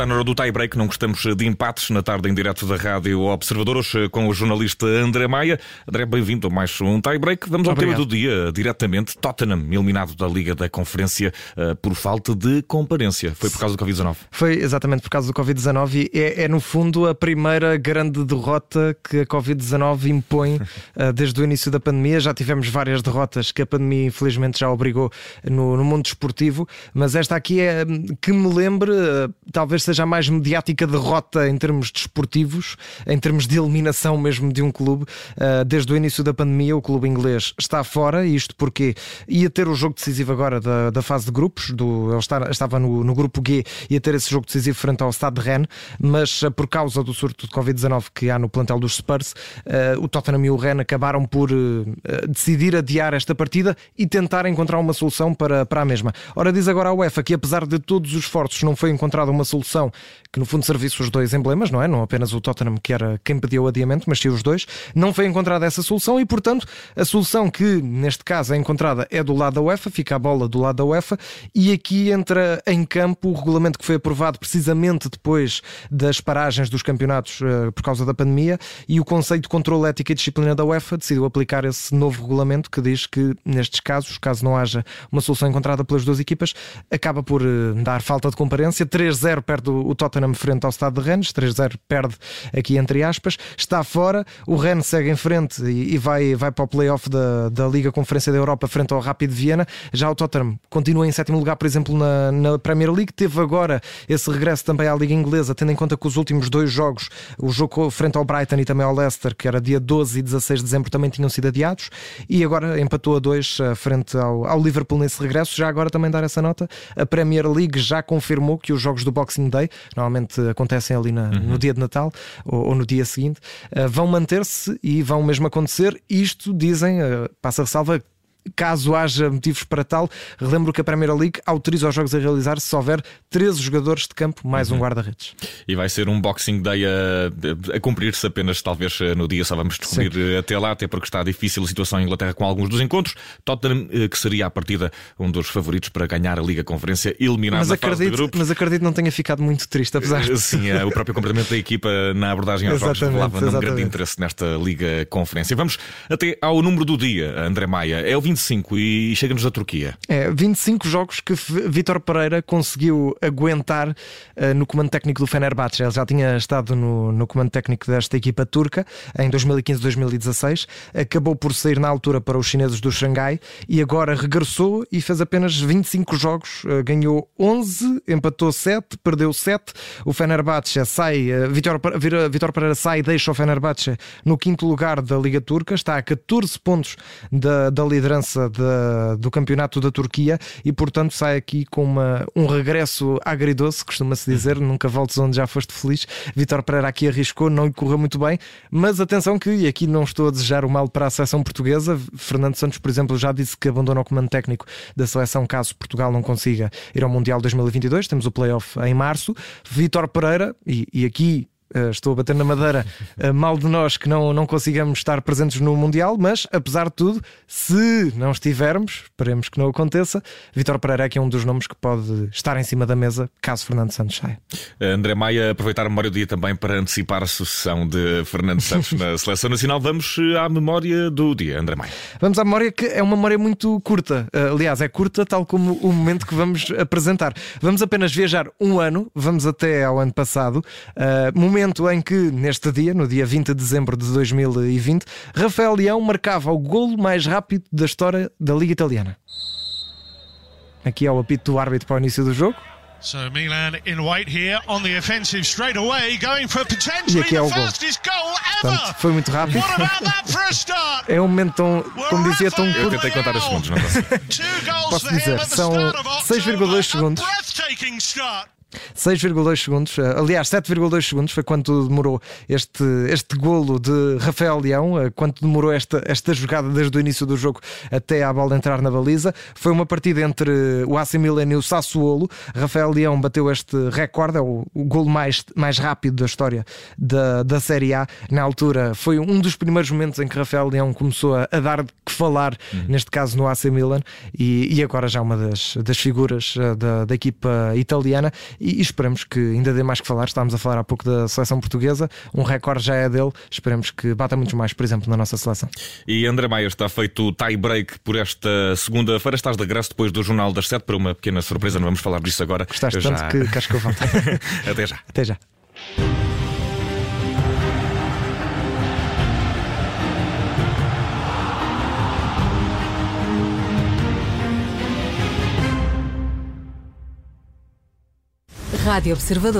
Está na hora do tie-break, não gostamos de empates na tarde em direto da Rádio Observador, hoje com o jornalista André Maia. André, bem-vindo a mais um tie-break. Vamos ao Obrigado. tema do dia, diretamente. Tottenham, eliminado da Liga da Conferência uh, por falta de comparência. Foi por causa do Covid-19? Foi exatamente por causa do Covid-19 e é, é, no fundo, a primeira grande derrota que a Covid-19 impõe uh, desde o início da pandemia. Já tivemos várias derrotas que a pandemia, infelizmente, já obrigou no, no mundo desportivo, mas esta aqui é que me lembre, uh, talvez seja a mais mediática derrota em termos desportivos, em termos de eliminação mesmo de um clube. Uh, desde o início da pandemia, o clube inglês está fora, e isto porque ia ter o jogo decisivo agora da, da fase de grupos, do, ele estava no, no, grupo G, ia ter esse jogo decisivo frente ao Stade de Rennes, mas uh, por causa do surto de Covid-19 que há no plantel dos Spurs, uh, o Tottenham e o Rennes acabaram por decidir adiar esta partida e tentar encontrar uma solução para, para a mesma. Ora, diz agora a UEFA que apesar de todos os esforços não foi encontrada uma solução que no fundo servisse os dois emblemas, não é? Não apenas o Tottenham, que era quem pediu o adiamento, mas sim os dois. Não foi encontrada essa solução e, portanto, a solução que neste caso é encontrada é do lado da UEFA, fica a bola do lado da UEFA e aqui entra em campo o regulamento que foi aprovado precisamente depois das paragens dos campeonatos uh, por causa da pandemia e o Conselho de Controlo Ética e Disciplina da UEFA decidiu aplicar esse novo regulamento que diz que nestes casos, caso não haja uma solução encontrada pelas duas equipas, acaba por uh, dar falta de comparência. 3-0 o Tottenham frente ao Estado de Rennes, 3-0 perde aqui entre aspas, está fora, o Rennes segue em frente e, e vai, vai para o playoff da, da Liga Conferência da Europa frente ao Rápido Viena, já o Tottenham continua em sétimo lugar, por exemplo, na, na Premier League, teve agora esse regresso também à Liga Inglesa, tendo em conta que os últimos dois jogos, o jogo frente ao Brighton e também ao Leicester, que era dia 12 e 16 de dezembro, também tinham sido adiados, e agora empatou a dois eh, frente ao, ao Liverpool nesse regresso, já agora também dar essa nota, a Premier League já confirmou que os jogos do Boxing Day, normalmente acontecem ali na, uhum. no dia de Natal ou, ou no dia seguinte, uh, vão manter-se e vão mesmo acontecer. Isto dizem, uh, passa a ressalva, caso haja motivos para tal, relembro que a Premier League autoriza os jogos a realizar se houver 13 jogadores de campo mais uhum. um guarda-redes. E vai ser um Boxing Day a, a cumprir-se apenas, talvez no dia, só vamos descobrir Sim. até lá, até porque está difícil a situação em Inglaterra com alguns dos encontros. Tottenham, eh, que seria a partida um dos favoritos para ganhar a Liga Conferência, eliminado mas acredito, fase de grupos. Mas acredito não tenha ficado muito triste, apesar de... Sim, é, o próprio comportamento da equipa na abordagem aos jogos revelava um grande interesse nesta Liga Conferência. Vamos até ao número do dia, André Maia. É o 25 e chega-nos da Turquia. É, 25 jogos que Vitor Pereira conseguiu aguentar uh, no comando técnico do Fenerbahçe. Ele já tinha estado no, no comando técnico desta equipa turca em 2015-2016. Acabou por sair na altura para os chineses do Xangai e agora regressou e fez apenas 25 jogos. Uh, ganhou 11, empatou 7, perdeu 7. O Fenerbahçe sai, uh, Vitor, Vitor Pereira sai e deixa o Fenerbahçe no quinto lugar da Liga Turca. Está a 14 pontos da, da liderança da, do campeonato da Turquia e, portanto, sai aqui com uma, um regresso agridoce, costuma-se dizer, uhum. nunca voltes onde já foste feliz. Vitor Pereira aqui arriscou, não lhe correu muito bem, mas atenção que, e aqui não estou a desejar o mal para a seleção portuguesa, Fernando Santos, por exemplo, já disse que abandona o comando técnico da seleção caso Portugal não consiga ir ao Mundial 2022, temos o playoff em março. Vitor Pereira, e, e aqui estou a bater na madeira, uh, mal de nós que não, não consigamos estar presentes no Mundial, mas apesar de tudo, se não estivermos, esperemos que não aconteça, Vitor Pereira é que é um dos nomes que pode estar em cima da mesa caso Fernando Santos saia. André Maia, aproveitar a memória do dia também para antecipar a sucessão de Fernando Santos na Seleção Nacional. Vamos eh, à memória do dia, André Maia. Vamos à memória que é uma memória muito curta. Aliás, é curta, tal como o momento que vamos apresentar. Vamos apenas viajar um ano, vamos até ao ano passado. momento momento em que, neste dia, no dia 20 de dezembro de 2020, Rafael Leão marcava o golo mais rápido da história da Liga Italiana. Aqui é o apito do árbitro para o início do jogo. So Milan in white here on the offensive straight away, going for potentially the fastest goal ever. Portanto, foi muito rápido. é um momento tão, como dizia, tão Eu tentei contar os segundos, não posso. posso dizer, são 6,2 segundos. 6,2 segundos, eh, aliás, 7,2 segundos foi quanto demorou este, este golo de Rafael Leão, eh, quanto demorou esta, esta jogada desde o início do jogo até a bola entrar na baliza. Foi uma partida entre o AC Milan e o Sassuolo. Rafael Leão bateu este recorde, é o, o golo mais, mais rápido da história da, da Série A. Na altura, foi um dos primeiros momentos em que Rafael Leão começou a, a dar que falar, uhum. neste caso no AC Milan, e, e agora já uma das, das figuras eh, da, da equipa italiana e, e esperamos que ainda dê mais que falar. Estávamos a falar há pouco da seleção portuguesa, um recorde já é dele, esperemos que bata muitos mais, por exemplo, na nossa seleção. E André Maia está feito o tie break por esta segunda-feira. Estás de regresso depois do Jornal das Sete para uma pequena surpresa, não vamos falar disso agora. Gostaste eu tanto já... que, que acho que eu vou. Até já. Até já. Rádio Observador.